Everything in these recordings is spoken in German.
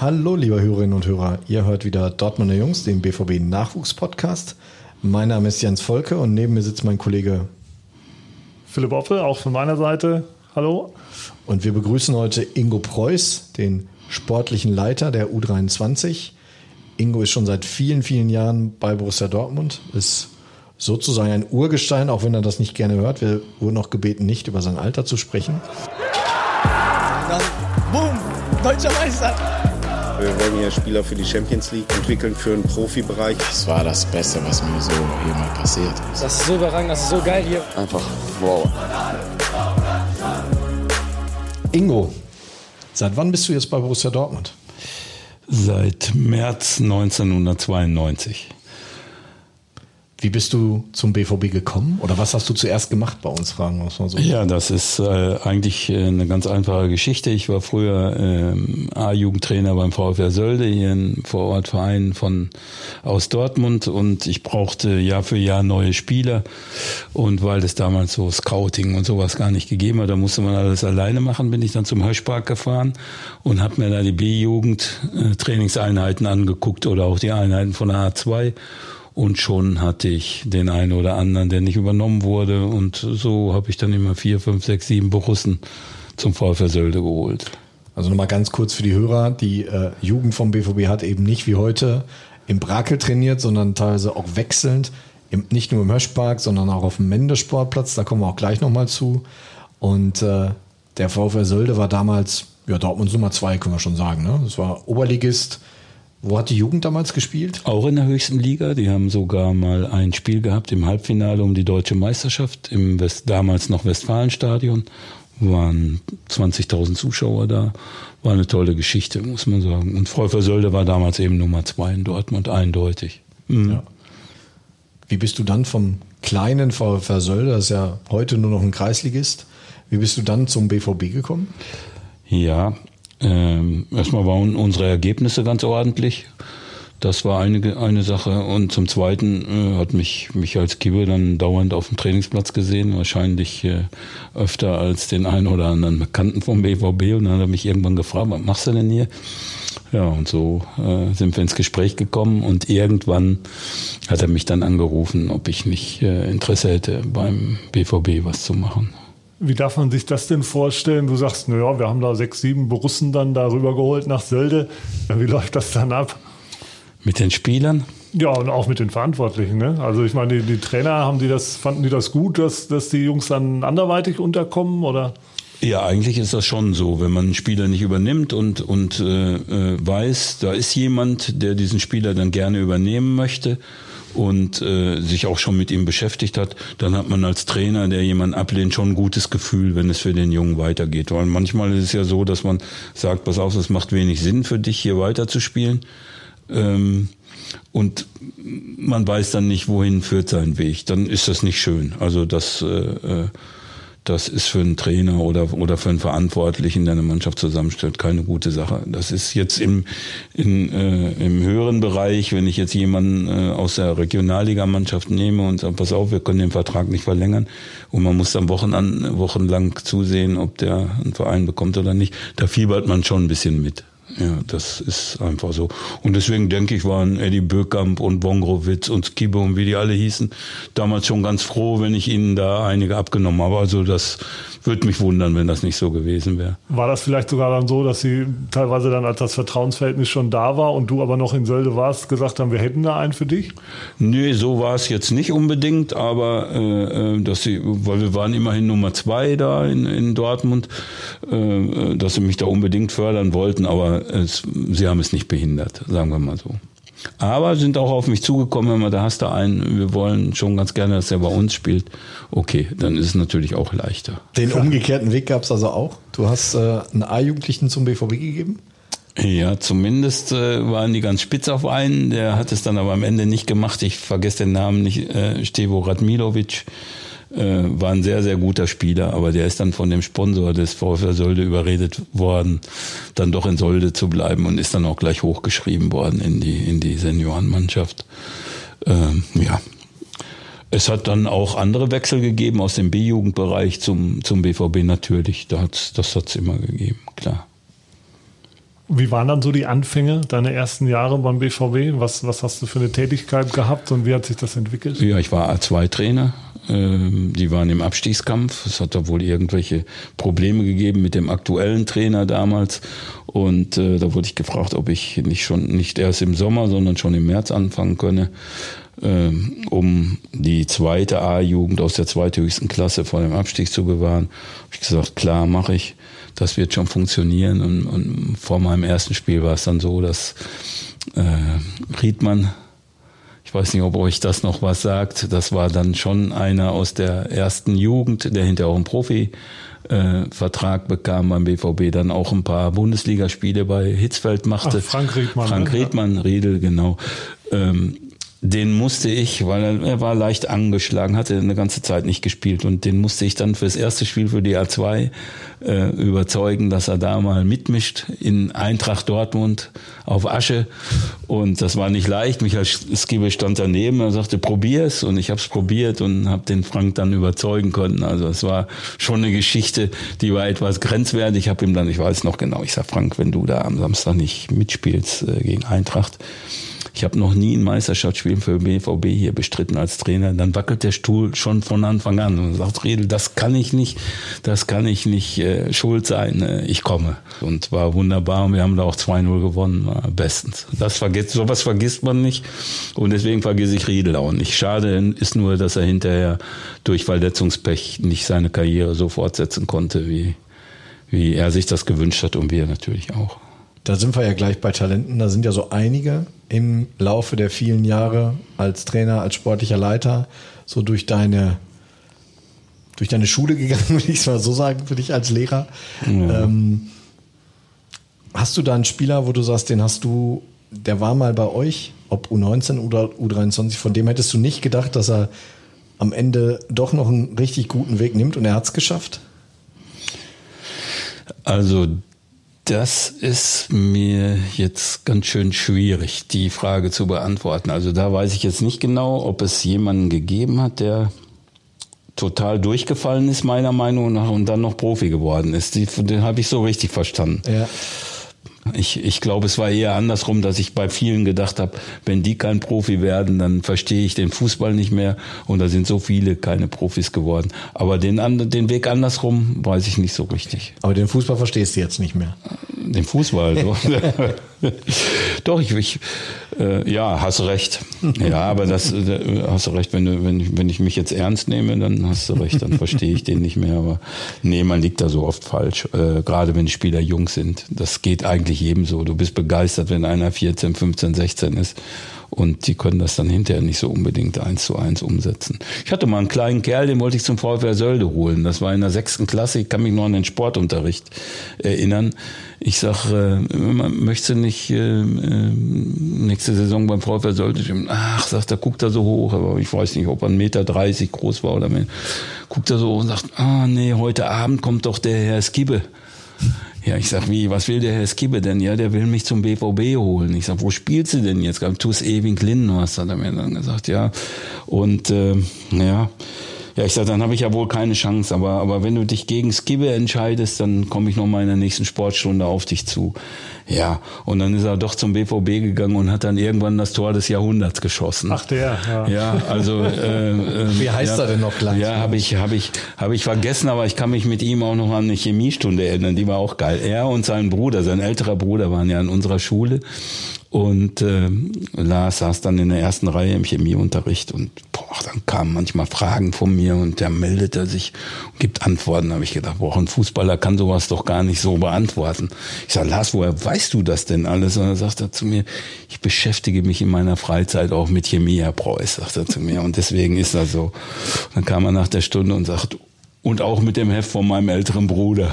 Hallo, liebe Hörerinnen und Hörer. Ihr hört wieder Dortmunder Jungs, den BVB Nachwuchspodcast. Mein Name ist Jens Volke und neben mir sitzt mein Kollege Philipp Oppel, auch von meiner Seite. Hallo. Und wir begrüßen heute Ingo Preuß, den sportlichen Leiter der U23. Ingo ist schon seit vielen, vielen Jahren bei Borussia Dortmund, ist sozusagen ein Urgestein, auch wenn er das nicht gerne hört. Wir wurden auch gebeten, nicht über sein Alter zu sprechen. Dann, boom, deutscher Meister. Wir wollen hier Spieler für die Champions League entwickeln, für den Profibereich. Das war das Beste, was mir so hier mal passiert ist. Das ist so überragend, das ist so geil hier. Einfach wow. Ingo, seit wann bist du jetzt bei Borussia Dortmund? Seit März 1992. Wie bist du zum BVB gekommen? Oder was hast du zuerst gemacht bei uns, fragen wir mal so. Ja, das ist äh, eigentlich äh, eine ganz einfache Geschichte. Ich war früher ähm, A-Jugendtrainer beim VfR Sölde, hier ein Vorortverein von aus Dortmund und ich brauchte Jahr für Jahr neue Spieler. Und weil es damals so Scouting und sowas gar nicht gegeben hat, da musste man alles alleine machen, bin ich dann zum Höschpark gefahren und habe mir da die B-Jugend äh, angeguckt oder auch die Einheiten von der A2 und schon hatte ich den einen oder anderen, der nicht übernommen wurde. Und so habe ich dann immer vier, fünf, sechs, sieben Borussen zum VfL Sölde geholt. Also nochmal ganz kurz für die Hörer. Die äh, Jugend vom BVB hat eben nicht wie heute im Brakel trainiert, sondern teilweise auch wechselnd. Im, nicht nur im Höschpark, sondern auch auf dem Mendesportplatz. Da kommen wir auch gleich nochmal zu. Und äh, der VfL Sölde war damals, ja, Dortmunds Nummer zwei, können wir schon sagen. Ne? Das war Oberligist wo hat die Jugend damals gespielt? Auch in der höchsten Liga. Die haben sogar mal ein Spiel gehabt im Halbfinale um die deutsche Meisterschaft im West, damals noch Westfalenstadion. Waren 20.000 Zuschauer da. War eine tolle Geschichte, muss man sagen. Und Freufer Sölde war damals eben Nummer zwei in Dortmund, eindeutig. Mhm. Ja. Wie bist du dann vom kleinen VfR Sölde, das ist ja heute nur noch ein Kreisligist, wie bist du dann zum BVB gekommen? Ja, ähm, erstmal waren unsere Ergebnisse ganz ordentlich. Das war eine, eine Sache. Und zum Zweiten äh, hat mich, mich als Kibbe dann dauernd auf dem Trainingsplatz gesehen, wahrscheinlich äh, öfter als den einen oder anderen Bekannten vom BVB. Und dann hat er mich irgendwann gefragt, was machst du denn hier? Ja, und so äh, sind wir ins Gespräch gekommen und irgendwann hat er mich dann angerufen, ob ich nicht äh, Interesse hätte, beim BVB was zu machen. Wie darf man sich das denn vorstellen? Du sagst, naja, wir haben da sechs, sieben Borussen dann darüber geholt nach Sölde. Wie läuft das dann ab? Mit den Spielern? Ja, und auch mit den Verantwortlichen. Ne? Also ich meine, die, die, Trainer, haben die das, fanden die das gut, dass, dass die Jungs dann anderweitig unterkommen? Oder? Ja, eigentlich ist das schon so, wenn man einen Spieler nicht übernimmt und, und äh, äh weiß, da ist jemand, der diesen Spieler dann gerne übernehmen möchte und äh, sich auch schon mit ihm beschäftigt hat, dann hat man als Trainer, der jemanden ablehnt, schon ein gutes Gefühl, wenn es für den Jungen weitergeht. Weil manchmal ist es ja so, dass man sagt, pass auf, es macht wenig Sinn für dich, hier weiterzuspielen. Ähm, und man weiß dann nicht, wohin führt sein Weg. Dann ist das nicht schön. Also das äh, äh das ist für einen Trainer oder, oder für einen Verantwortlichen, der eine Mannschaft zusammenstellt, keine gute Sache. Das ist jetzt im, in, äh, im höheren Bereich, wenn ich jetzt jemanden äh, aus der Regionalligamannschaft nehme und sage, pass auf, wir können den Vertrag nicht verlängern und man muss dann Wochen an, wochenlang zusehen, ob der einen Verein bekommt oder nicht, da fiebert man schon ein bisschen mit. Ja, das ist einfach so. Und deswegen denke ich, waren Eddie Böckamp und Bongrowitz und Skibe und wie die alle hießen, damals schon ganz froh, wenn ich ihnen da einige abgenommen habe. Also das würde mich wundern, wenn das nicht so gewesen wäre. War das vielleicht sogar dann so, dass sie teilweise dann, als das Vertrauensverhältnis schon da war und du aber noch in Sölde warst, gesagt haben, wir hätten da einen für dich? Nee, so war es jetzt nicht unbedingt, aber äh, äh dass sie, weil wir waren immerhin Nummer zwei da in, in Dortmund, äh, dass sie mich da unbedingt fördern wollten, aber es, sie haben es nicht behindert, sagen wir mal so. Aber sind auch auf mich zugekommen, wenn man, da hast du einen, wir wollen schon ganz gerne, dass er bei uns spielt. Okay, dann ist es natürlich auch leichter. Den umgekehrten Weg gab es also auch. Du hast äh, einen A-Jugendlichen zum BVB gegeben? Ja, zumindest äh, waren die ganz spitz auf einen. Der hat es dann aber am Ende nicht gemacht. Ich vergesse den Namen nicht. Äh, Stevo Radmilovic äh, war ein sehr, sehr guter Spieler, aber der ist dann von dem Sponsor des VfL Solde überredet worden, dann doch in Solde zu bleiben und ist dann auch gleich hochgeschrieben worden in die, in die Seniorenmannschaft. Ähm, ja. Es hat dann auch andere Wechsel gegeben aus dem B-Jugendbereich zum, zum BVB natürlich. Da hat's, das hat's immer gegeben, klar. Wie waren dann so die Anfänge, deine ersten Jahre beim BVB? Was, was hast du für eine Tätigkeit gehabt und wie hat sich das entwickelt? Ja, ich war A2-Trainer. Ähm, die waren im Abstiegskampf. Es hat da wohl irgendwelche Probleme gegeben mit dem aktuellen Trainer damals. Und äh, da wurde ich gefragt, ob ich nicht schon, nicht erst im Sommer, sondern schon im März anfangen könne, äh, um die zweite A-Jugend aus der zweithöchsten Klasse vor dem Abstieg zu bewahren. Hab ich gesagt, klar, mache ich das wird schon funktionieren. Und, und vor meinem ersten Spiel war es dann so, dass äh, Riedmann, ich weiß nicht, ob euch das noch was sagt, das war dann schon einer aus der ersten Jugend, der hinterher auch einen Profi äh, bekam beim BVB, dann auch ein paar Bundesligaspiele bei Hitzfeld machte. Ach, Frank Riedmann. Frank ne? Riedmann, Riedel, genau. Ähm, den musste ich, weil er, war leicht angeschlagen, hatte eine ganze Zeit nicht gespielt und den musste ich dann fürs erste Spiel für die A2 äh, überzeugen, dass er da mal mitmischt in Eintracht Dortmund auf Asche und das war nicht leicht. Michael Skibbe stand daneben, er sagte, probier's und ich habe es probiert und habe den Frank dann überzeugen können. Also es war schon eine Geschichte, die war etwas grenzwertig. Ich habe ihm dann, ich weiß noch genau, ich sag Frank, wenn du da am Samstag nicht mitspielst äh, gegen Eintracht, ich habe noch nie ein Meisterschaftsspiel für BVB hier bestritten als Trainer. Dann wackelt der Stuhl schon von Anfang an und sagt, Redel, das kann ich nicht, das kann ich nicht äh, schuld sein. Äh, ich komme. Und war wunderbar und wir haben da auch 2-0 gewonnen. War bestens. Das vergisst, sowas vergisst man nicht. Und deswegen vergesse ich Riedel auch nicht. Schade ist nur, dass er hinterher durch Verletzungspech nicht seine Karriere so fortsetzen konnte, wie, wie er sich das gewünscht hat und wir natürlich auch. Da sind wir ja gleich bei Talenten. Da sind ja so einige im Laufe der vielen Jahre als Trainer, als sportlicher Leiter so durch deine durch deine Schule gegangen, würde ich es mal so sagen, für dich als Lehrer. Ja. Ähm, hast du da einen Spieler, wo du sagst, den hast du, der war mal bei euch, ob U19 oder U23, von dem hättest du nicht gedacht, dass er am Ende doch noch einen richtig guten Weg nimmt und er hat es geschafft? Also das ist mir jetzt ganz schön schwierig, die Frage zu beantworten. Also da weiß ich jetzt nicht genau, ob es jemanden gegeben hat, der total durchgefallen ist, meiner Meinung nach, und dann noch Profi geworden ist. Den habe ich so richtig verstanden. Ja. Ich, ich glaube, es war eher andersrum, dass ich bei vielen gedacht habe, wenn die kein Profi werden, dann verstehe ich den Fußball nicht mehr. Und da sind so viele keine Profis geworden. Aber den, den Weg andersrum weiß ich nicht so richtig. Aber den Fußball verstehst du jetzt nicht mehr. Den Fußball, doch. doch, ich, ich äh, ja, hast recht. Ja, aber das äh, hast du recht, wenn du, wenn, wenn ich mich jetzt ernst nehme, dann hast du recht, dann verstehe ich den nicht mehr. Aber nee, man liegt da so oft falsch. Äh, gerade wenn Spieler jung sind. Das geht eigentlich jedem so. Du bist begeistert, wenn einer 14, 15, 16 ist und die können das dann hinterher nicht so unbedingt eins zu eins umsetzen. Ich hatte mal einen kleinen Kerl, den wollte ich zum VfR Sölde holen. Das war in der sechsten Klasse. Ich kann mich noch an den Sportunterricht erinnern. Ich sag, äh, möchtest du nicht äh, äh, nächste Saison beim VfR Sölde? Ach, sagt er, guckt er so hoch, aber ich weiß nicht, ob er 1,30 Meter groß war oder mehr. Guckt er so und sagt, ah nee, heute Abend kommt doch der Herr Skibbe. Ja, ich sag, wie, was will der Herr Skibbe denn? Ja, der will mich zum BVB holen. Ich sag, wo spielst du denn jetzt? Tu es ewig was hat er mir dann gesagt, ja. Und äh, ja, ja, ich sag, dann habe ich ja wohl keine Chance. Aber, aber wenn du dich gegen Skibbe entscheidest, dann komme ich noch mal in der nächsten Sportstunde auf dich zu. Ja, und dann ist er doch zum BVB gegangen und hat dann irgendwann das Tor des Jahrhunderts geschossen. Ach der, ja. Ja, also äh, äh, wie heißt ja, er denn noch gleich? Ja, habe ich habe ich habe ich vergessen, aber ich kann mich mit ihm auch noch an eine Chemiestunde erinnern. Die war auch geil. Er und sein Bruder, sein älterer Bruder, waren ja in unserer Schule und äh, Lars saß dann in der ersten Reihe im Chemieunterricht und boah, dann kamen manchmal Fragen von mir und der meldete sich und gibt Antworten. Da habe ich gedacht, boah, ein Fußballer kann sowas doch gar nicht so beantworten. Ich sage, Lars, woher weißt du das denn alles? Und dann sagt er zu mir, ich beschäftige mich in meiner Freizeit auch mit Chemie, Herr Preuß, sagt er zu mir. Und deswegen ist das so. dann kam er nach der Stunde und sagt, und auch mit dem Heft von meinem älteren Bruder.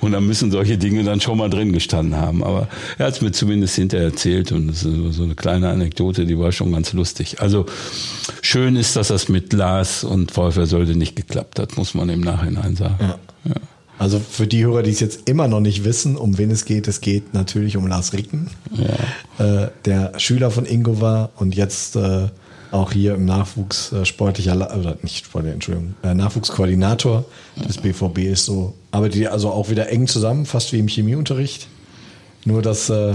Und da müssen solche Dinge dann schon mal drin gestanden haben. Aber er hat es mir zumindest hinterher erzählt und das ist so eine kleine Anekdote, die war schon ganz lustig. Also schön ist, dass das mit Lars und VfR sollte nicht geklappt hat, muss man im Nachhinein sagen. Ja. Ja. Also für die Hörer, die es jetzt immer noch nicht wissen, um wen es geht, es geht natürlich um Lars Ricken, ja. äh, der Schüler von Ingo war und jetzt äh, auch hier im Nachwuchs äh, sportlicher, oder nicht sportlicher, Entschuldigung, äh, Nachwuchskoordinator des BVB ist so, arbeitet ihr also auch wieder eng zusammen, fast wie im Chemieunterricht? Nur dass äh,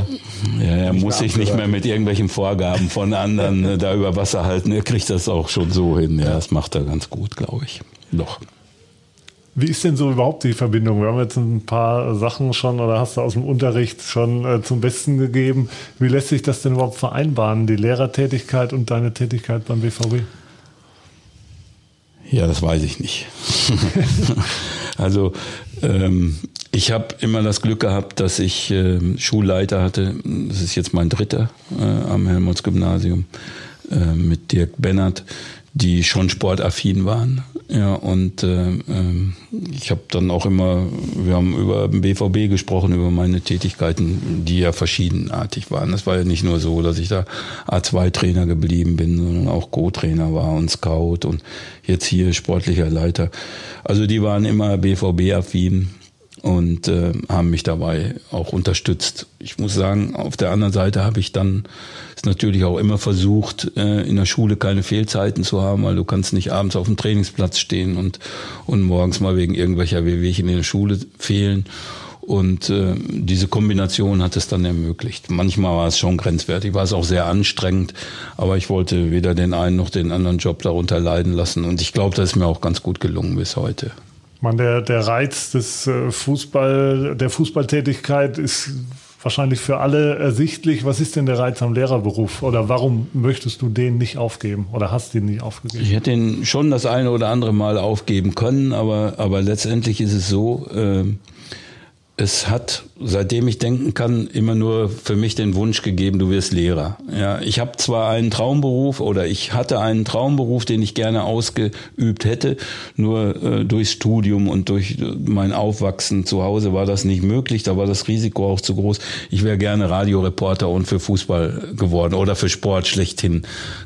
ja, er muss sich nicht mehr mit irgendwelchen Vorgaben von anderen äh, da über Wasser halten. Er kriegt das auch schon so hin. Ja, das macht er ganz gut, glaube ich. Doch. Wie ist denn so überhaupt die Verbindung? Wir haben jetzt ein paar Sachen schon oder hast du aus dem Unterricht schon äh, zum Besten gegeben. Wie lässt sich das denn überhaupt vereinbaren, die Lehrertätigkeit und deine Tätigkeit beim BVB? Ja, das weiß ich nicht. also ähm, ich habe immer das Glück gehabt, dass ich äh, Schulleiter hatte. Das ist jetzt mein dritter äh, am Helmholtz-Gymnasium äh, mit Dirk Bennert, die schon sportaffin waren. Ja, und äh, ähm, ich habe dann auch immer, wir haben über den BVB gesprochen, über meine Tätigkeiten, die ja verschiedenartig waren. Das war ja nicht nur so, dass ich da A2-Trainer geblieben bin, sondern auch Co-Trainer war und Scout und jetzt hier sportlicher Leiter. Also die waren immer BVB-affin und äh, haben mich dabei auch unterstützt. Ich muss sagen, auf der anderen Seite habe ich dann ist natürlich auch immer versucht, äh, in der Schule keine Fehlzeiten zu haben, weil du kannst nicht abends auf dem Trainingsplatz stehen und, und morgens mal wegen irgendwelcher Wehwehchen in der Schule fehlen. Und äh, diese Kombination hat es dann ermöglicht. Manchmal war es schon grenzwertig, war es auch sehr anstrengend, aber ich wollte weder den einen noch den anderen Job darunter leiden lassen. Und ich glaube, das ist mir auch ganz gut gelungen bis heute. Man, der, der Reiz des äh, Fußball, der Fußballtätigkeit ist wahrscheinlich für alle ersichtlich. Was ist denn der Reiz am Lehrerberuf? Oder warum möchtest du den nicht aufgeben oder hast den nicht aufgegeben? Ich hätte den schon das eine oder andere Mal aufgeben können, aber, aber letztendlich ist es so, äh, es hat, seitdem ich denken kann, immer nur für mich den Wunsch gegeben, du wirst Lehrer. Ja, ich habe zwar einen Traumberuf oder ich hatte einen Traumberuf, den ich gerne ausgeübt hätte, nur äh, durchs Studium und durch mein Aufwachsen zu Hause war das nicht möglich, da war das Risiko auch zu groß. Ich wäre gerne Radioreporter und für Fußball geworden oder für Sport schlechthin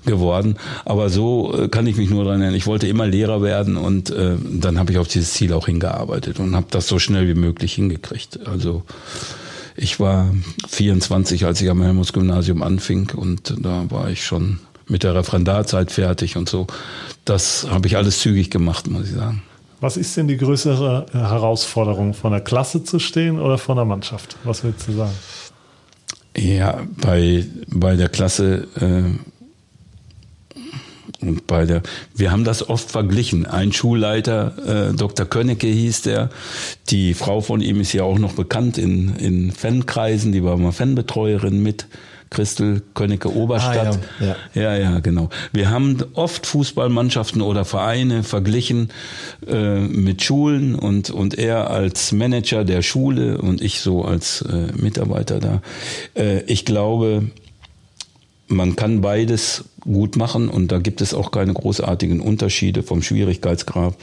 geworden, aber so äh, kann ich mich nur daran erinnern. Ich wollte immer Lehrer werden und äh, dann habe ich auf dieses Ziel auch hingearbeitet und habe das so schnell wie möglich hingekriegt gekriegt. Also ich war 24, als ich am Helmholtz-Gymnasium anfing und da war ich schon mit der Referendarzeit fertig und so. Das habe ich alles zügig gemacht, muss ich sagen. Was ist denn die größere Herausforderung, von der Klasse zu stehen oder von der Mannschaft? Was willst du sagen? Ja, bei, bei der Klasse äh, bei der, wir haben das oft verglichen. Ein Schulleiter, äh, Dr. Könnecke hieß der, die Frau von ihm ist ja auch noch bekannt in, in Fankreisen, die war mal Fanbetreuerin mit. Christel Könnecke Oberstadt. Ah, ja, ja. ja, ja, genau. Wir haben oft Fußballmannschaften oder Vereine verglichen äh, mit Schulen und, und er als Manager der Schule und ich so als äh, Mitarbeiter da. Äh, ich glaube, man kann beides gut machen und da gibt es auch keine großartigen Unterschiede vom Schwierigkeitsgrad,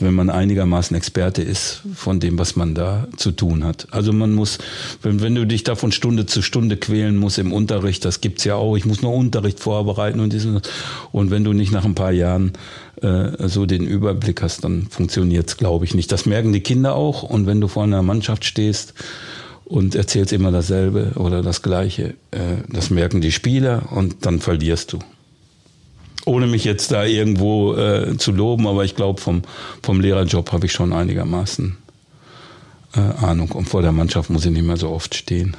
wenn man einigermaßen Experte ist von dem, was man da zu tun hat. Also man muss, wenn, wenn du dich da von Stunde zu Stunde quälen musst im Unterricht, das gibt's ja auch, ich muss nur Unterricht vorbereiten und diesen, und wenn du nicht nach ein paar Jahren äh, so den Überblick hast, dann funktioniert's, glaube ich, nicht. Das merken die Kinder auch und wenn du vor einer Mannschaft stehst, und erzählst immer dasselbe oder das Gleiche. Äh, das merken die Spieler und dann verlierst du. Ohne mich jetzt da irgendwo äh, zu loben, aber ich glaube, vom, vom Lehrerjob habe ich schon einigermaßen äh, Ahnung. Und vor der Mannschaft muss ich nicht mehr so oft stehen.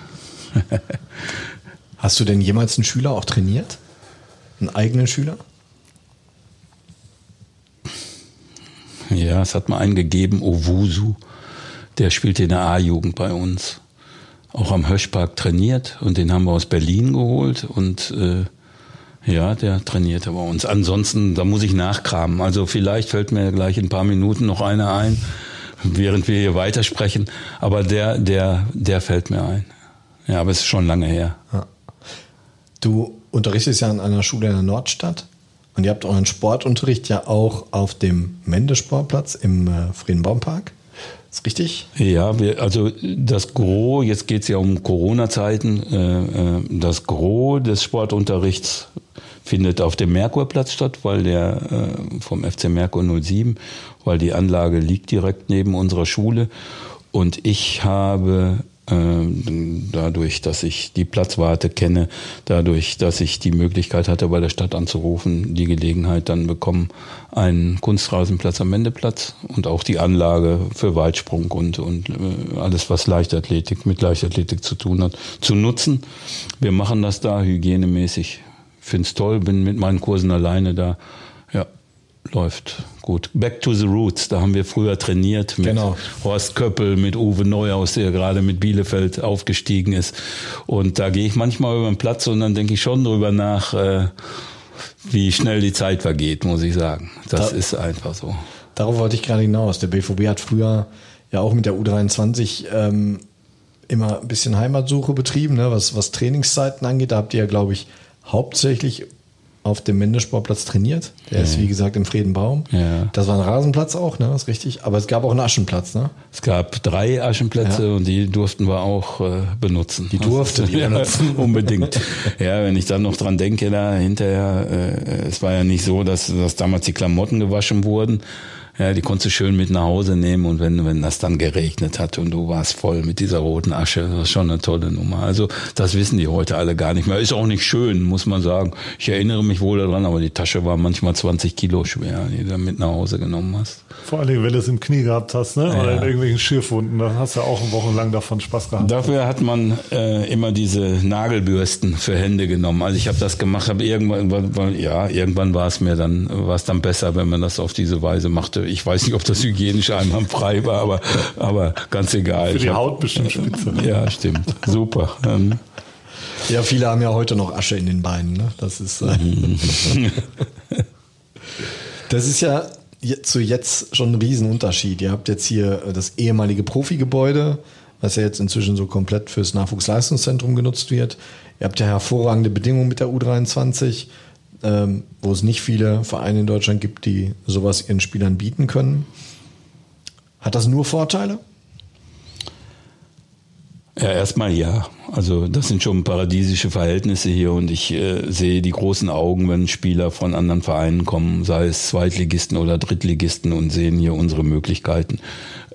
Hast du denn jemals einen Schüler auch trainiert? Einen eigenen Schüler? Ja, es hat mal einen gegeben, Owusu. Der spielte in der A-Jugend bei uns auch am Höschpark trainiert und den haben wir aus Berlin geholt und äh, ja, der trainierte bei uns. Ansonsten, da muss ich nachkramen. Also vielleicht fällt mir gleich in ein paar Minuten noch einer ein, während wir hier weitersprechen. Aber der, der, der fällt mir ein. Ja, aber es ist schon lange her. Ja. Du unterrichtest ja an einer Schule in der Nordstadt und ihr habt euren Sportunterricht ja auch auf dem Mendesportplatz im äh, Friedenbaumpark. Ist richtig? Ja, wir, also das Gros, jetzt geht es ja um Corona-Zeiten, äh, äh, das Gros des Sportunterrichts findet auf dem Merkurplatz statt, weil der äh, vom FC Merkur 07, weil die Anlage liegt direkt neben unserer Schule. Und ich habe dadurch, dass ich die Platzwarte kenne, dadurch, dass ich die Möglichkeit hatte, bei der Stadt anzurufen, die Gelegenheit dann bekommen, einen Kunstrasenplatz am Wendeplatz und auch die Anlage für Weitsprung und, und äh, alles, was Leichtathletik mit Leichtathletik zu tun hat, zu nutzen. Wir machen das da hygienemäßig. Finde es toll, bin mit meinen Kursen alleine da. Ja, läuft gut. Back to the Roots, da haben wir früher trainiert mit Genau. Horst Köppel, mit Uwe Neuhaus, der gerade mit Bielefeld aufgestiegen ist. Und da gehe ich manchmal über den Platz und dann denke ich schon drüber nach, äh, wie schnell die Zeit vergeht, muss ich sagen. Das Da- ist einfach so. Darauf wollte ich gerade hinaus. Der BVB hat früher ja auch mit der U23 ähm, immer ein bisschen Heimatsuche betrieben, ne? was, was Trainingszeiten angeht. Da habt ihr ja, glaube ich, hauptsächlich auf dem Mendesportplatz trainiert. Der ist, wie gesagt, im Friedenbaum. Ja. Das war ein Rasenplatz auch, ne? ist richtig. Aber es gab auch einen Aschenplatz, ne? Es gab drei Aschenplätze Ja. und die durften wir auch äh, benutzen. Die durfte die ja, benutzen. Unbedingt. Ja, wenn ich dann noch dran denke, da hinterher, äh, es war ja nicht so, dass, dass damals die Klamotten gewaschen wurden. Ja, die konntest du schön mit nach Hause nehmen und wenn, wenn das dann geregnet hat und du warst voll mit dieser roten Asche, das ist schon eine tolle Nummer. Also das wissen die heute alle gar nicht mehr. Ist auch nicht schön, muss man sagen. Ich erinnere mich wohl daran, aber die Tasche war manchmal 20 Kilo schwer, die du mit nach Hause genommen hast. Vor allen Dingen, wenn du es im Knie gehabt hast, ne? oder Ja. in irgendwelchen Schürfwunden, dann hast du auch wochenlang davon Spaß gehabt. Dafür hat man äh, immer diese Nagelbürsten für Hände genommen. Also ich habe das gemacht, habe irgendwann, ja, irgendwann war es mir dann, war es dann besser, wenn man das auf diese Weise machte. Ich weiß nicht, ob das hygienisch einwandfrei war, aber, aber ganz egal. Für die Ich hab- Haut bestimmt spitze. Ja, stimmt. Super. Ähm, Ja, viele haben ja heute noch Asche in den Beinen. Ne? Das ist. Äh, das ist ja zu jetzt schon ein Riesenunterschied. Ihr habt jetzt hier äh, das ehemalige Profigebäude, was ja jetzt inzwischen so komplett fürs Nachwuchsleistungszentrum genutzt wird. Ihr habt ja hervorragende Bedingungen mit der U23, ähm, wo es nicht viele Vereine in Deutschland gibt, die sowas ihren Spielern bieten können. Hat das nur Vorteile? Ja, erstmal ja. Also das sind schon paradiesische Verhältnisse hier und ich äh, sehe die großen Augen, wenn Spieler von anderen Vereinen kommen, sei es Zweitligisten oder Drittligisten und sehen hier unsere Möglichkeiten.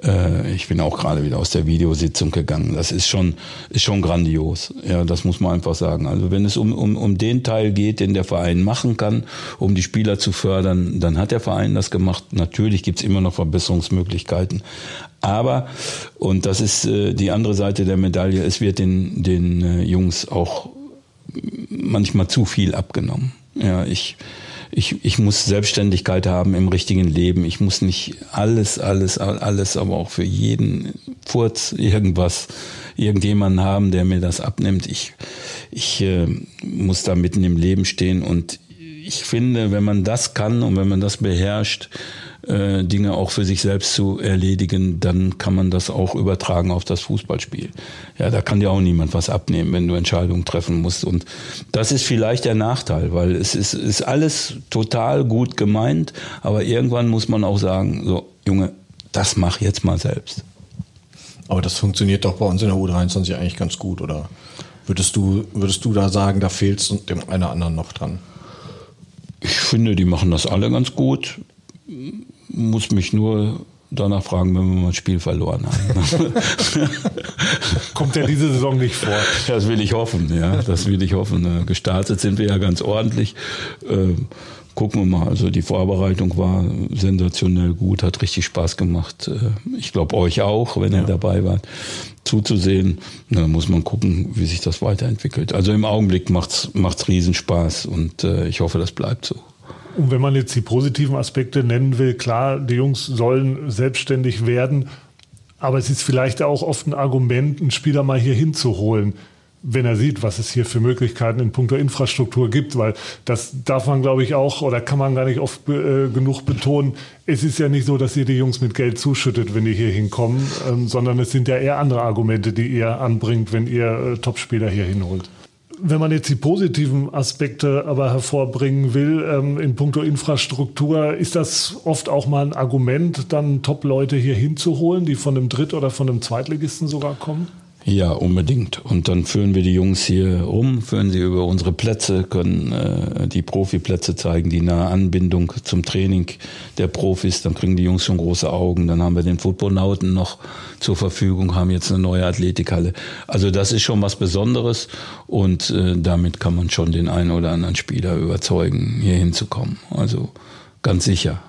Äh, ich bin auch gerade wieder aus der Videositzung gegangen. Das ist schon, ist schon grandios. Ja, das muss man einfach sagen. Also wenn es um, um, um den Teil geht, den der Verein machen kann, um die Spieler zu fördern, dann hat der Verein das gemacht. Natürlich gibt's immer noch Verbesserungsmöglichkeiten. Aber, und das ist äh, die andere Seite der Medaille, es wird den, den äh, Jungs auch manchmal zu viel abgenommen. Ja, ich, ich, ich muss Selbstständigkeit haben im richtigen Leben. Ich muss nicht alles, alles, alles, aber auch für jeden Furz irgendwas, irgendjemanden haben, der mir das abnimmt. Ich, ich äh, muss da mitten im Leben stehen und ich finde, wenn man das kann und wenn man das beherrscht, äh, Dinge auch für sich selbst zu erledigen, dann kann man das auch übertragen auf das Fußballspiel. Ja, da kann dir auch niemand was abnehmen, wenn du Entscheidungen treffen musst. Und das ist vielleicht der Nachteil, weil es ist, ist alles total gut gemeint, aber irgendwann muss man auch sagen, so, Junge, das mach jetzt mal selbst. Aber das funktioniert doch bei uns in der U23 eigentlich ganz gut, oder? Würdest du, würdest du da sagen, da fehlt es dem einen oder anderen noch dran? Ich finde, die machen das alle ganz gut. Muss mich nur danach fragen, wenn wir mal ein Spiel verloren haben. Kommt ja diese Saison nicht vor. Das will ich hoffen, ja. Das will ich hoffen. Gestartet sind wir ja ganz ordentlich. Ähm, Gucken wir mal. Also die Vorbereitung war sensationell gut, hat richtig Spaß gemacht. Äh, Ich glaube euch auch, wenn ihr dabei wart, zuzusehen. Da muss man gucken, wie sich das weiterentwickelt. Also im Augenblick macht's macht's Riesenspaß und äh, ich hoffe, das bleibt so. Und wenn man jetzt die positiven Aspekte nennen will, klar, die Jungs sollen selbstständig werden, aber es ist vielleicht auch oft ein Argument, einen Spieler mal hier hinzuholen, wenn er sieht, was es hier für Möglichkeiten in puncto Infrastruktur gibt, weil das darf man, glaube ich, auch oder kann man gar nicht oft äh, genug betonen. Es ist ja nicht so, dass ihr die Jungs mit Geld zuschüttet, wenn die hier hinkommen, ähm, sondern es sind ja eher andere Argumente, die ihr anbringt, wenn ihr äh, Topspieler hier hinholt. Wenn man jetzt die positiven Aspekte aber hervorbringen will, ähm, in puncto Infrastruktur, ist das oft auch mal ein Argument, dann Top-Leute hier hinzuholen, die von einem Dritt- oder von einem Zweitligisten sogar kommen? Ja, unbedingt. Und dann führen wir die Jungs hier rum, führen sie über unsere Plätze, können äh, die Profiplätze zeigen, die nahe Anbindung zum Training der Profis. Dann kriegen die Jungs schon große Augen. Dann haben wir den Footballnauten noch zur Verfügung, haben jetzt eine neue Athletikhalle. Also das ist schon was Besonderes und äh, damit kann man schon den einen oder anderen Spieler überzeugen, hier hinzukommen. Also ganz sicher.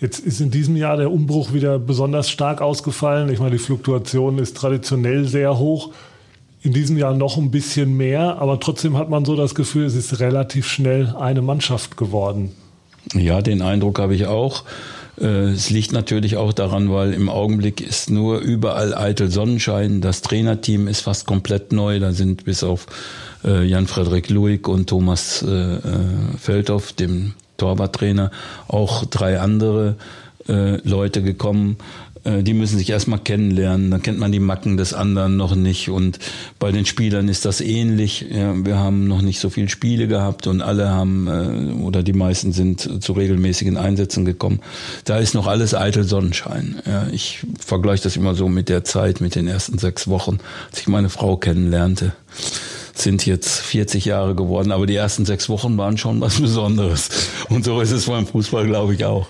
Jetzt ist in diesem Jahr der Umbruch wieder besonders stark ausgefallen. Ich meine, die Fluktuation ist traditionell sehr hoch. In diesem Jahr noch ein bisschen mehr, aber trotzdem hat man so das Gefühl, es ist relativ schnell eine Mannschaft geworden. Ja, den Eindruck habe ich auch. Äh, es liegt natürlich auch daran, weil im Augenblick ist nur überall eitel Sonnenschein. Das Trainerteam ist fast komplett neu. Da sind bis auf äh, Jan-Frederik Luig und Thomas äh, Feldhoff, dem Torwarttrainer, auch drei andere äh, Leute gekommen. Äh, die müssen sich erstmal kennenlernen. Dann kennt man die Macken des anderen noch nicht. Und bei den Spielern ist das ähnlich. Ja, wir haben noch nicht so viele Spiele gehabt und alle haben äh, oder die meisten sind zu regelmäßigen Einsätzen gekommen. Da ist noch alles eitel Sonnenschein. Ja, ich vergleiche das immer so mit der Zeit, mit den ersten sechs Wochen, als ich meine Frau kennenlernte sind jetzt 40 Jahre geworden, aber die ersten sechs Wochen waren schon was Besonderes. Und so ist es beim Fußball, glaube ich, auch.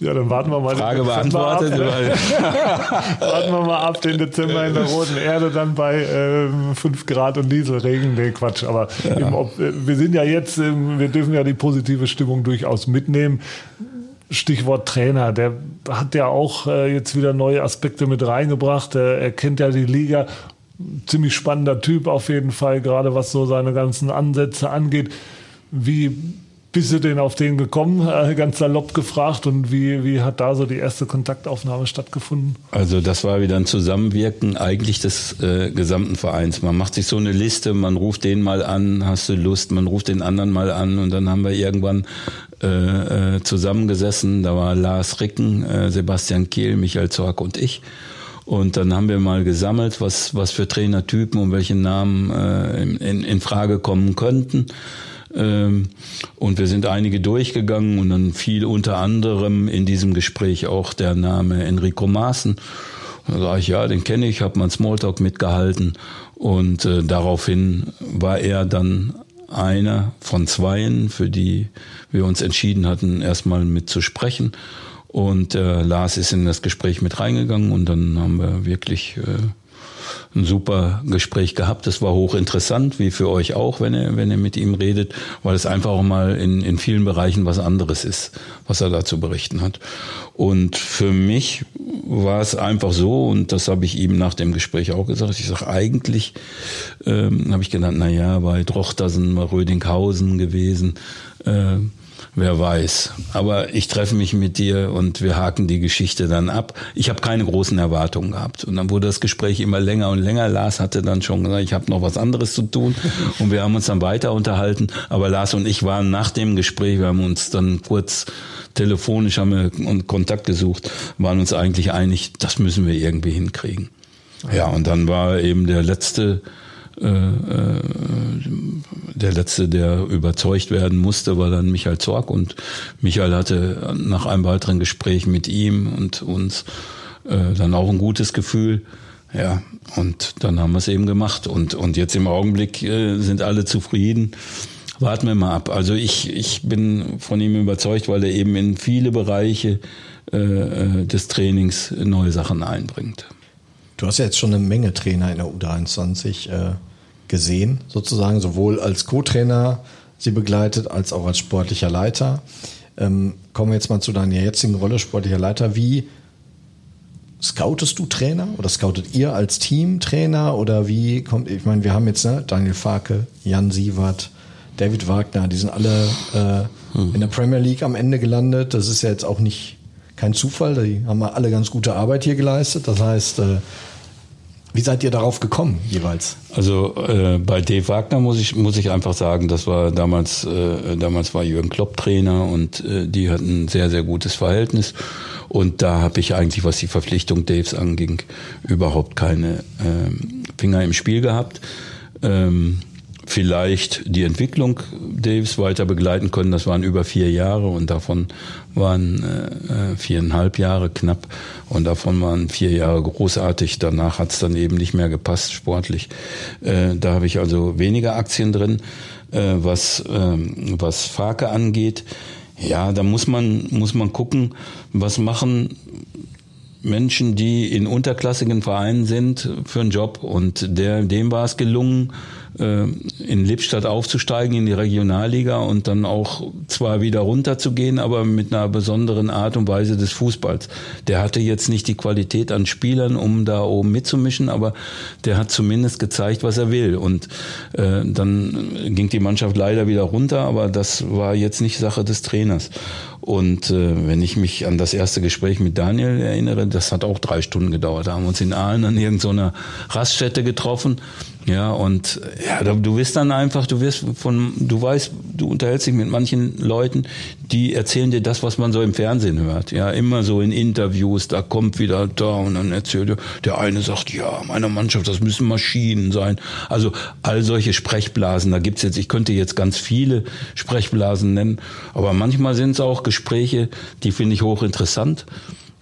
Ja, dann warten wir mal. Frage beantwortet. warten wir mal ab den Dezember in der roten Erde dann bei ähm, 5 Grad und Dieselregen. Nee, Quatsch. Aber ja. im, wir sind ja jetzt, ähm, wir dürfen ja die positive Stimmung durchaus mitnehmen. Stichwort Trainer, der hat ja auch äh, jetzt wieder neue Aspekte mit reingebracht. Er, er kennt ja die Liga ziemlich spannender Typ auf jeden Fall, gerade was so seine ganzen Ansätze angeht. Wie bist du denn auf den gekommen, äh, ganz salopp gefragt und wie, wie hat da so die erste Kontaktaufnahme stattgefunden? Also das war wieder ein Zusammenwirken eigentlich des äh, gesamten Vereins. Man macht sich so eine Liste, man ruft den mal an, hast du Lust, man ruft den anderen mal an und dann haben wir irgendwann äh, äh zusammengesessen. Da war Lars Ricken, äh, Sebastian Kehl, Michael Zorg und ich. Und dann haben wir mal gesammelt, was, was für Trainertypen und welche Namen äh, in, in Frage kommen könnten. Ähm, und wir sind einige durchgegangen und dann fiel unter anderem in diesem Gespräch auch der Name Enrico Maaßen. Da sage ich, ja, den kenne ich, habe mal Smalltalk mitgehalten und äh, daraufhin war er dann einer von zweien, für die wir uns entschieden hatten, erstmal mit zu sprechen. Und äh, Lars ist in das Gespräch mit reingegangen und dann haben wir wirklich äh, ein super Gespräch gehabt. Das war hochinteressant, wie für euch auch, wenn ihr, wenn ihr mit ihm redet, weil es einfach auch mal in, in vielen Bereichen was anderes ist, was er da zu berichten hat. Und für mich war es einfach so, und das habe ich ihm nach dem Gespräch auch gesagt, ich sage, eigentlich ähm, habe ich gedacht, na ja, bei Drochtersen, bei Rödinghausen gewesen, äh, Wer weiß. Aber ich treffe mich mit dir und wir haken die Geschichte dann ab. Ich habe keine großen Erwartungen gehabt. Und dann wurde das Gespräch immer länger und länger. Lars hatte dann schon gesagt, ich habe noch was anderes zu tun. Und wir haben uns dann weiter unterhalten. Aber Lars und ich waren nach dem Gespräch, wir haben uns dann kurz telefonisch haben wir Kontakt gesucht, waren uns eigentlich einig, das müssen wir irgendwie hinkriegen. Ja, und dann war eben der letzte der letzte, der überzeugt werden musste, war dann Michael Zorg und Michael hatte nach einem weiteren Gespräch mit ihm und uns äh, dann auch ein gutes Gefühl. Ja, und dann haben wir es eben gemacht und und jetzt im Augenblick äh, sind alle zufrieden. Warten wir mal ab. Also ich ich bin von ihm überzeugt, weil er eben in viele Bereiche äh, des Trainings neue Sachen einbringt. Du hast ja jetzt schon eine Menge Trainer in der U23 äh, gesehen, sozusagen, sowohl als Co-Trainer sie begleitet, als auch als sportlicher Leiter. Ähm, kommen wir jetzt mal zu deiner jetzigen Rolle, sportlicher Leiter. Wie scoutest du Trainer oder scoutet ihr als Team Trainer oder wie kommt, ich meine, wir haben jetzt ne, Daniel Farke, Jan Sievert, David Wagner, die sind alle äh, mhm. in der Premier League am Ende gelandet. Das ist ja jetzt auch nicht kein Zufall, die haben alle ganz gute Arbeit hier geleistet. Das heißt, äh, wie seid ihr darauf gekommen jeweils? Also äh, bei Dave Wagner muss ich muss ich einfach sagen, das war damals äh, damals war Jürgen Klopp Trainer und äh, die hatten ein sehr sehr gutes Verhältnis und da habe ich eigentlich was die Verpflichtung Daves anging überhaupt keine äh, Finger im Spiel gehabt. Ähm, vielleicht die Entwicklung Daves weiter begleiten können. Das waren über vier Jahre und davon waren äh, viereinhalb Jahre knapp und davon waren vier Jahre großartig. Danach hat es dann eben nicht mehr gepasst sportlich. Äh, da habe ich also weniger Aktien drin. Äh, was, ähm, was Farke angeht, ja, da muss man, muss man gucken, was machen Menschen, die in unterklassigen Vereinen sind, für einen Job. Und der, dem war es gelungen, äh, in Lippstadt aufzusteigen in die Regionalliga und dann auch zwar wieder runterzugehen, aber mit einer besonderen Art und Weise des Fußballs. Der hatte jetzt nicht die Qualität an Spielern, um da oben mitzumischen, aber der hat zumindest gezeigt, was er will. Und äh, dann ging die Mannschaft leider wieder runter, aber das war jetzt nicht Sache des Trainers. Und äh, wenn ich mich an das erste Gespräch mit Daniel erinnere, das hat auch drei Stunden gedauert. Da haben wir uns in Aalen an irgendeiner Raststätte getroffen ja, und ja, du wirst dann einfach, du wirst von, du weißt, du unterhältst dich mit manchen Leuten, die erzählen dir das, was man so im Fernsehen hört. Ja, immer so in Interviews, da kommt wieder da und dann erzählt er, der eine sagt, ja, meine Mannschaft, das müssen Maschinen sein. Also all solche Sprechblasen, da gibt's jetzt, ich könnte jetzt ganz viele Sprechblasen nennen, aber manchmal sind es auch Gespräche, die finde ich hochinteressant.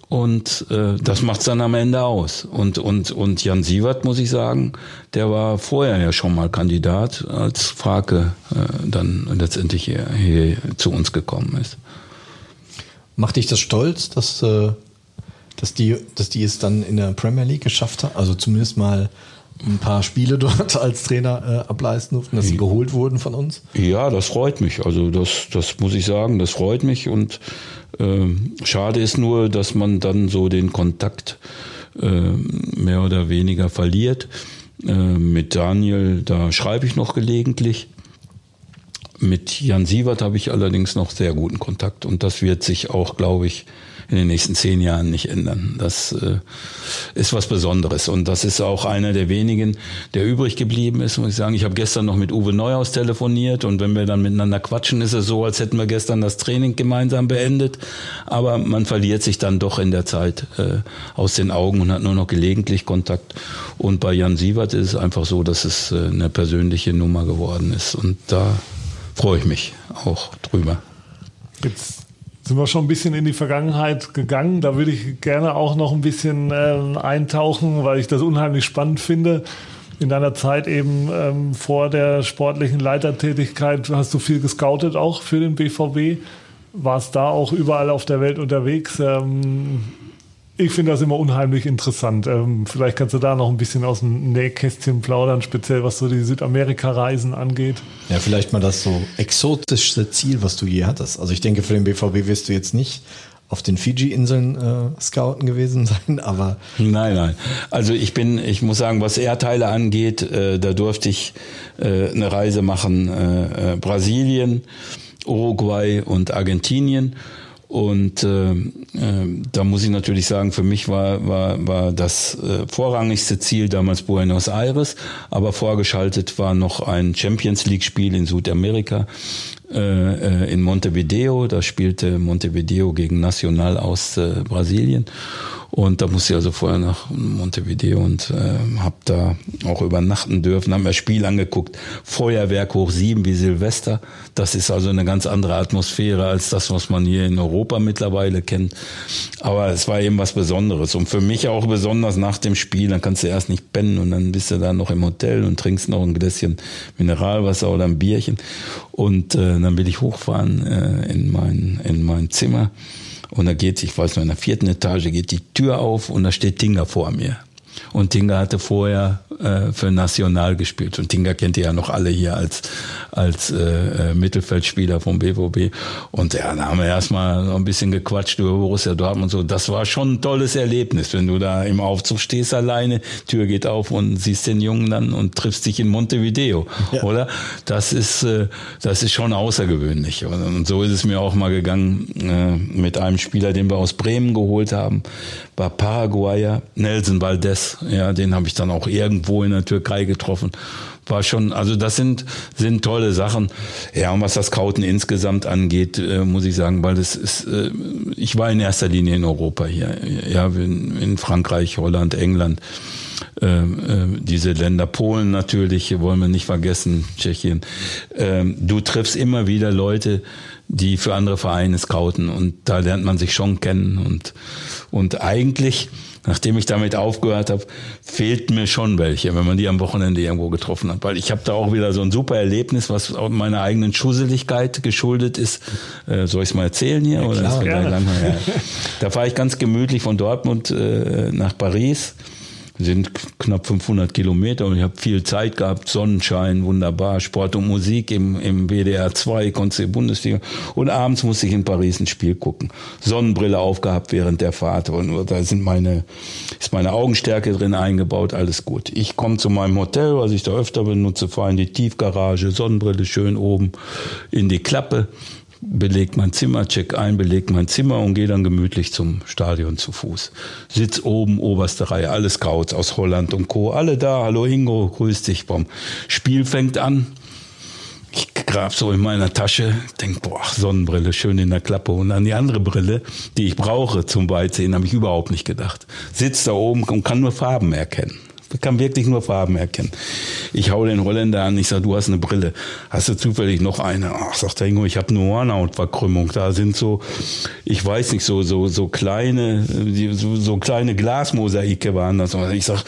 Und äh, das macht's dann am Ende aus. Und, und, und Jan Sievert, muss ich sagen, der war vorher ja schon mal Kandidat, als Frake äh, dann letztendlich hier, hier zu uns gekommen ist. Macht dich das stolz, dass, äh, dass, die, dass die es dann in der Premier League geschafft haben? Also zumindest mal ein paar Spiele dort als Trainer äh, ableisten durften, dass sie geholt wurden von uns? Ja, das freut mich. Also das, das muss ich sagen, das freut mich und ähm, schade ist nur, dass man dann so den Kontakt äh, mehr oder weniger verliert. Äh, mit Daniel, da schreibe ich noch gelegentlich. Mit Jan Sievert habe ich allerdings noch sehr guten Kontakt und das wird sich auch, glaube ich, in den nächsten zehn Jahren nicht ändern. Das äh, ist was Besonderes. Und das ist auch einer der wenigen, der übrig geblieben ist, muss ich sagen. Ich habe gestern noch mit Uwe Neuhaus telefoniert und wenn wir dann miteinander quatschen, ist es so, als hätten wir gestern das Training gemeinsam beendet. Aber man verliert sich dann doch in der Zeit äh, aus den Augen und hat nur noch gelegentlich Kontakt. Und bei Jan Sievert ist es einfach so, dass es äh, eine persönliche Nummer geworden ist. Und da freue ich mich auch drüber. Jetzt sind wir schon ein bisschen in die Vergangenheit gegangen. Da würde ich gerne auch noch ein bisschen äh, eintauchen, weil ich das unheimlich spannend finde. In deiner Zeit eben ähm, vor der sportlichen Leitertätigkeit hast du viel gescoutet auch für den BVB. Warst da auch überall auf der Welt unterwegs. Ähm, ich finde das immer unheimlich interessant. Ähm, vielleicht kannst du da noch ein bisschen aus dem Nähkästchen plaudern, speziell was so die Südamerika-Reisen angeht. Ja, vielleicht mal das so exotischste Ziel, was du je hattest. Also ich denke, für den BVB wirst du jetzt nicht auf den Fiji-Inseln äh, scouten gewesen sein, aber. Nein, nein. Also ich bin, ich muss sagen, was Erdteile angeht, äh, da durfte ich äh, eine Reise machen, äh, äh Brasilien, Uruguay und Argentinien. Und äh, äh, da muss ich natürlich sagen, für mich war, war, war das äh, vorrangigste Ziel damals Buenos Aires, aber vorgeschaltet war noch ein Champions League-Spiel in Südamerika äh, äh in Montevideo. Da spielte Montevideo gegen Nacional aus äh, Brasilien. Und da musste ich also vorher nach Montevideo und äh, habe da auch übernachten dürfen, haben mir Spiel angeguckt. Feuerwerk hoch sieben wie Silvester. Das ist also eine ganz andere Atmosphäre als das, was man hier in Europa mittlerweile kennt. Aber es war eben was Besonderes. Und für mich auch besonders nach dem Spiel, dann kannst du erst nicht pennen und dann bist du da noch im Hotel und trinkst noch ein Gläschen Mineralwasser oder ein Bierchen. Und äh, dann will ich hochfahren äh, in, mein, in mein Zimmer. Und da geht, ich weiß noch, in der vierten Etage geht die Tür auf und da steht Tinga vor mir. Und Tinga hatte vorher äh, für National gespielt. Und Tinga kennt ihr ja noch alle hier als, als äh, äh Mittelfeldspieler vom BVB. Und ja, da haben wir erstmal noch ein bisschen gequatscht über Borussia Dortmund und so. Das war schon ein tolles Erlebnis, wenn du da im Aufzug stehst alleine, Tür geht auf und siehst den Jungen dann und triffst dich in Montevideo, ja. oder? Das ist, äh, das ist schon außergewöhnlich. Und, und so ist es mir auch mal gegangen äh, mit einem Spieler, den wir aus Bremen geholt haben, war Paraguayer, Nelson Valdez. Ja, den habe ich dann auch irgendwo in der Türkei getroffen. War schon, also das sind, sind tolle Sachen. Ja, und was das Scouten insgesamt angeht, äh, muss ich sagen, weil das ist, äh, ich war in erster Linie in Europa hier, ja, in, in Frankreich, Holland, England. Ähm, äh, diese Länder, Polen natürlich, wollen wir nicht vergessen, Tschechien. Ähm, du triffst immer wieder Leute, die für andere Vereine scouten. Und da lernt man sich schon kennen. Und, und eigentlich, nachdem ich damit aufgehört habe, fehlt mir schon welche, wenn man die am Wochenende irgendwo getroffen hat, weil ich habe da auch wieder so ein super Erlebnis, was auch meiner eigenen Schusseligkeit geschuldet ist. Äh, soll ich es mal erzählen hier? Ja, oder klar, ist ja. Da fahre ich ganz gemütlich von Dortmund äh, nach Paris sind knapp 500 Kilometer und ich habe viel Zeit gehabt, Sonnenschein, wunderbar, Sport und Musik im, im WDR 2, konntest die Bundesliga und abends musste ich in Paris ein Spiel gucken. Sonnenbrille aufgehabt während der Fahrt und da sind meine, ist meine Augenstärke drin eingebaut, alles gut. Ich komme zu meinem Hotel, was ich da öfter benutze, fahre in die Tiefgarage, Sonnenbrille schön oben in die Klappe belegt mein Zimmer, check ein, belegt mein Zimmer und gehe dann gemütlich zum Stadion zu Fuß. Sitz oben, oberste Reihe, alles Scouts aus Holland und Co. Alle da, hallo Ingo, grüß dich. Bom. Spiel fängt an. Ich grab so in meiner Tasche, denk, boah, Sonnenbrille, schön in der Klappe. Und an die andere Brille, die ich brauche zum Weitsehen, habe ich überhaupt nicht gedacht. Sitz da oben und kann nur Farben erkennen. Ich kann wirklich nur Farben erkennen. Ich hau den Holländer an, ich sag, du hast eine Brille. Hast du zufällig noch eine? Ach, sagt der Ingo, ich habe eine Hornhautverkrümmung. Da sind so, ich weiß nicht, so, so, so kleine, so, so kleine Glasmosaike waren das. Ich sag,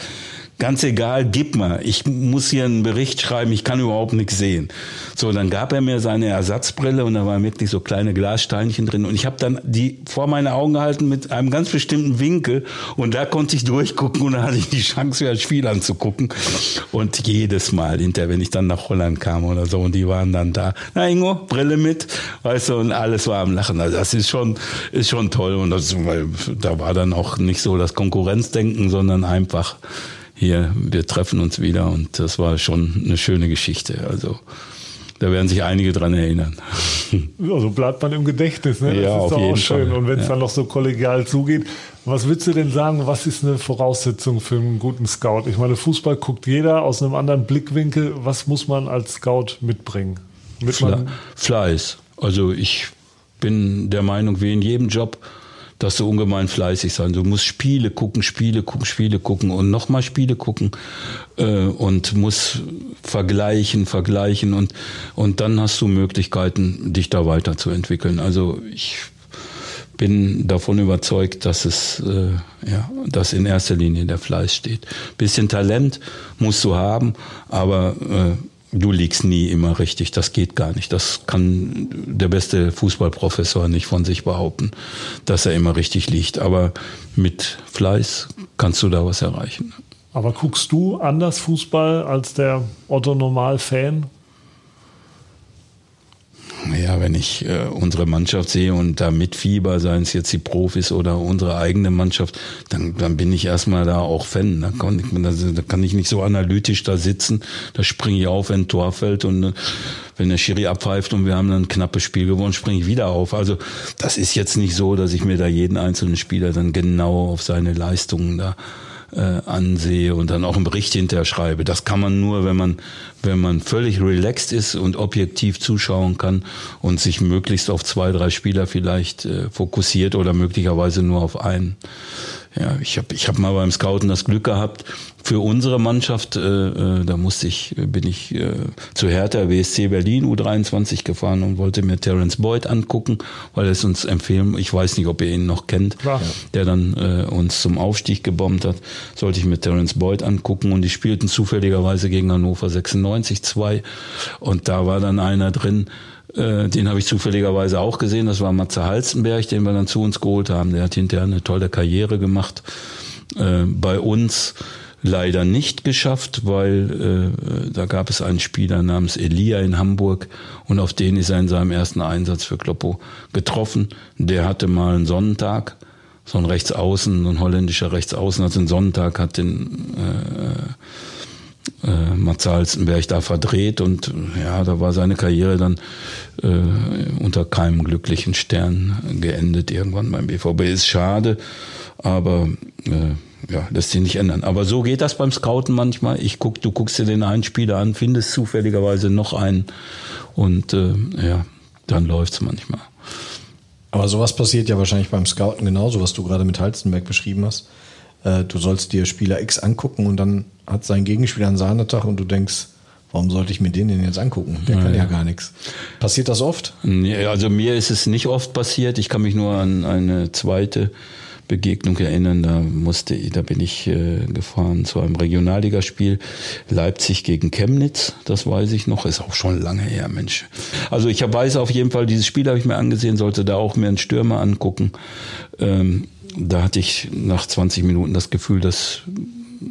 Ganz egal, gib mal. Ich muss hier einen Bericht schreiben, ich kann überhaupt nichts sehen. So, dann gab er mir seine Ersatzbrille und da waren wirklich so kleine Glassteinchen drin. Und ich habe dann die vor meine Augen gehalten mit einem ganz bestimmten Winkel und da konnte ich durchgucken und dann hatte ich die Chance, mir das Spiel anzugucken. Und jedes Mal hinterher, wenn ich dann nach Holland kam oder so und die waren dann da, na Ingo, Brille mit, weißt du, und alles war am Lachen. Also das ist schon, ist schon toll. Und das, weil da war dann auch nicht so das Konkurrenzdenken, sondern einfach hier, wir treffen uns wieder und das war schon eine schöne Geschichte. Also da werden sich einige dran erinnern. Ja, so bleibt man im Gedächtnis, ne? Das ja, ist doch auch schön. Fall. Und wenn es ja. dann noch so kollegial zugeht, was würdest du denn sagen, was ist eine Voraussetzung für einen guten Scout? Ich meine, Fußball guckt jeder aus einem anderen Blickwinkel. Was muss man als Scout mitbringen? Fle Fleiß. Also ich bin der Meinung, wie in jedem Job, dass du ungemein fleißig sein. Du musst Spiele gucken, Spiele gucken, Spiele gucken und nochmal Spiele gucken äh, und musst vergleichen, vergleichen und, und dann hast du Möglichkeiten, dich da weiterzuentwickeln. Also ich bin davon überzeugt, dass es äh, ja, dass in erster Linie der Fleiß steht. Bisschen Talent musst du haben, aber äh, du liegst nie immer richtig. Das geht gar nicht. Das kann der beste Fußballprofessor nicht von sich behaupten, dass er immer richtig liegt. Aber mit Fleiß kannst du da was erreichen. Aber guckst du anders Fußball als der Otto Normal-Fan? Ja, wenn ich äh, unsere Mannschaft sehe und da mitfieber, seien es jetzt die Profis oder unsere eigene Mannschaft, dann, dann bin ich erstmal da auch Fan. Da kann, ich, da kann ich nicht so analytisch da sitzen. Da springe ich auf, wenn ein Tor fällt und äh, wenn der Schiri abpfeift und wir haben dann ein knappes Spiel gewonnen, springe ich wieder auf. Also das ist jetzt nicht so, dass ich mir da jeden einzelnen Spieler dann genau auf seine Leistungen da äh, ansehe und dann auch einen Bericht hinterher schreibe. Das kann man nur, wenn man, wenn man völlig relaxed ist und objektiv zuschauen kann und sich möglichst auf zwei, drei Spieler vielleicht äh, fokussiert oder möglicherweise nur auf einen. Ja, ich habe ich hab mal beim Scouten das Glück gehabt, für unsere Mannschaft, äh, äh, da musste ich, bin ich äh, zu Hertha WSC Berlin U23 gefahren und wollte mir Terence Boyd angucken, weil es uns empfehlen, ich weiß nicht, ob ihr ihn noch kennt, Klar. der dann äh, uns zum Aufstieg gebombt hat, sollte ich mir Terence Boyd angucken und die spielten zufälligerweise gegen Hannover 96 2 und da war dann einer drin, äh, den habe ich zufälligerweise auch gesehen. Das war Matze Halstenberg, den wir dann zu uns geholt haben. Der hat hinterher eine tolle Karriere gemacht. Äh, bei uns leider nicht geschafft, weil äh, da gab es einen Spieler namens Elia in Hamburg und auf den ist er in seinem ersten Einsatz für Kloppo getroffen. Der hatte mal einen Sonnentag, so ein Rechtsaußen, ein holländischer Rechtsaußen hat einen Sonnentag, hat den äh, äh, Mats Halstenberg da verdreht und ja, da war seine Karriere dann äh, unter keinem glücklichen Stern geendet irgendwann beim BVB. Ist schade, aber äh, ja, lässt sich nicht ändern. Aber so geht das beim Scouten manchmal. Ich guck, du guckst dir den einen Spieler an, findest zufälligerweise noch einen und äh, ja, dann läuft's manchmal. Aber sowas passiert ja wahrscheinlich beim Scouten genauso, was du gerade mit Halstenberg beschrieben hast. Äh, du sollst dir Spieler X angucken und dann hat sein Gegenspieler einen Sahnetag und du denkst, warum sollte ich mir den denn jetzt angucken? Der kann ja gar nichts. Passiert das oft? Nee, also mir ist es nicht oft passiert. Ich kann mich nur an eine zweite Begegnung erinnern. Da musste, da bin ich äh, gefahren zu einem Regionalligaspiel Leipzig gegen Chemnitz. Das weiß ich noch. Ist auch schon lange her, Mensch. Also ich weiß auf jeden Fall, dieses Spiel habe ich mir angesehen, sollte da auch mir einen Stürmer angucken. Ähm, da hatte ich nach 20 Minuten das Gefühl, das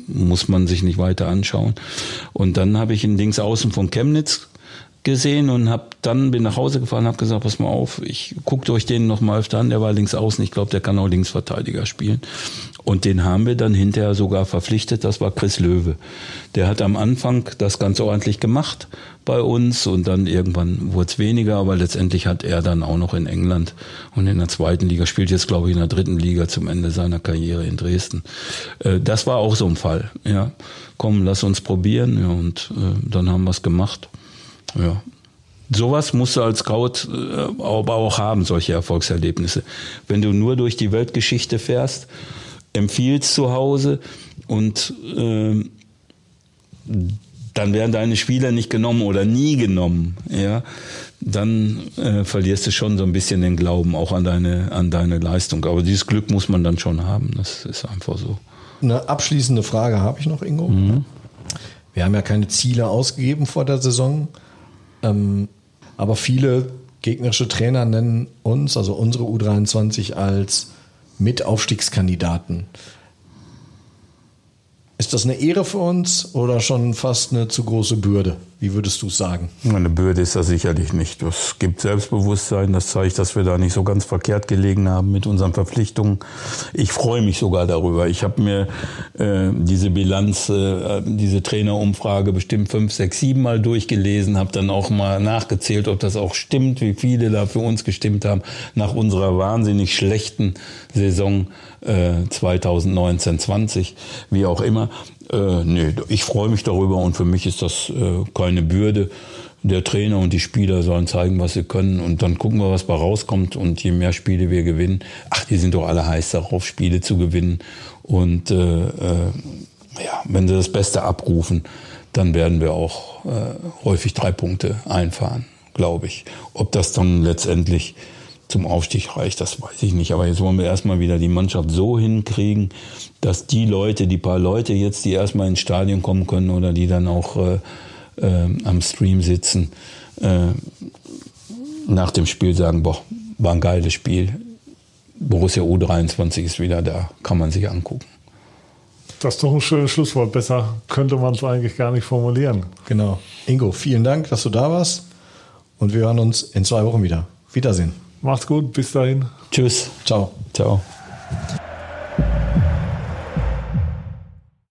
muss man sich nicht weiter anschauen. Und dann habe ich in Links außen von Chemnitz gesehen und hab dann bin nach Hause gefahren, habe gesagt, pass mal auf, ich guckt euch den noch mal öfter an. Der war links außen, ich glaube, der kann auch Linksverteidiger spielen. Und den haben wir dann hinterher sogar verpflichtet. Das war Chris Löwe. Der hat am Anfang das ganz ordentlich gemacht bei uns und dann irgendwann wurde es weniger, aber letztendlich hat er dann auch noch in England und in der zweiten Liga spielt jetzt glaube ich in der dritten Liga zum Ende seiner Karriere in Dresden. Äh, das war auch so ein Fall. Ja, komm, lass uns probieren. Ja, und äh, dann haben wir es gemacht. Ja. Sowas musst du als Scout äh, aber auch haben, solche Erfolgserlebnisse. Wenn du nur durch die Weltgeschichte fährst, empfiehlst zu Hause und äh, dann werden deine Spieler nicht genommen oder nie genommen, ja, dann äh, verlierst du schon so ein bisschen den Glauben auch an deine, an deine Leistung. Aber dieses Glück muss man dann schon haben. Das ist einfach so. Eine abschließende Frage habe ich noch, Ingo. Mhm. Wir haben ja keine Ziele ausgegeben vor der Saison. Ähm, aber viele gegnerische Trainer nennen uns, also unsere U23, als Mitaufstiegskandidaten. Ist das eine Ehre für uns oder schon fast eine zu große Bürde? Wie würdest du es sagen? Eine Bürde ist das sicherlich nicht. Es gibt Selbstbewusstsein, das zeigt, dass wir da nicht so ganz verkehrt gelegen haben mit unseren Verpflichtungen. Ich freue mich sogar darüber. Ich habe mir äh, diese Bilanz, äh, diese Trainerumfrage bestimmt fünf, sechs, sieben Mal durchgelesen, habe dann auch mal nachgezählt, ob das auch stimmt, wie viele da für uns gestimmt haben nach unserer wahnsinnig schlechten Saison äh, 2019-20, wie auch immer. Äh, nee, ich freue mich darüber und für mich ist das äh, keine Bürde. Der Trainer und die Spieler sollen zeigen, was sie können und dann gucken wir, was bei rauskommt und je mehr Spiele wir gewinnen, ach, die sind doch alle heiß darauf, Spiele zu gewinnen und äh, äh, ja, wenn sie das Beste abrufen, dann werden wir auch äh, häufig drei Punkte einfahren, glaube ich. Ob das dann letztendlich zum Aufstieg reicht, das weiß ich nicht. Aber jetzt wollen wir erstmal wieder die Mannschaft so hinkriegen, dass die Leute, die paar Leute jetzt, die erstmal ins Stadion kommen können oder die dann auch äh, äh, am Stream sitzen, äh, nach dem Spiel sagen, boah, war ein geiles Spiel. Borussia U23 ist wieder da, kann man sich angucken. Das ist doch ein schönes Schlusswort. Besser könnte man es eigentlich gar nicht formulieren. Genau. Ingo, vielen Dank, dass du da warst. Und wir hören uns in zwei Wochen wieder. Wiedersehen. Macht's gut, bis dahin. Tschüss. Ciao. Ciao.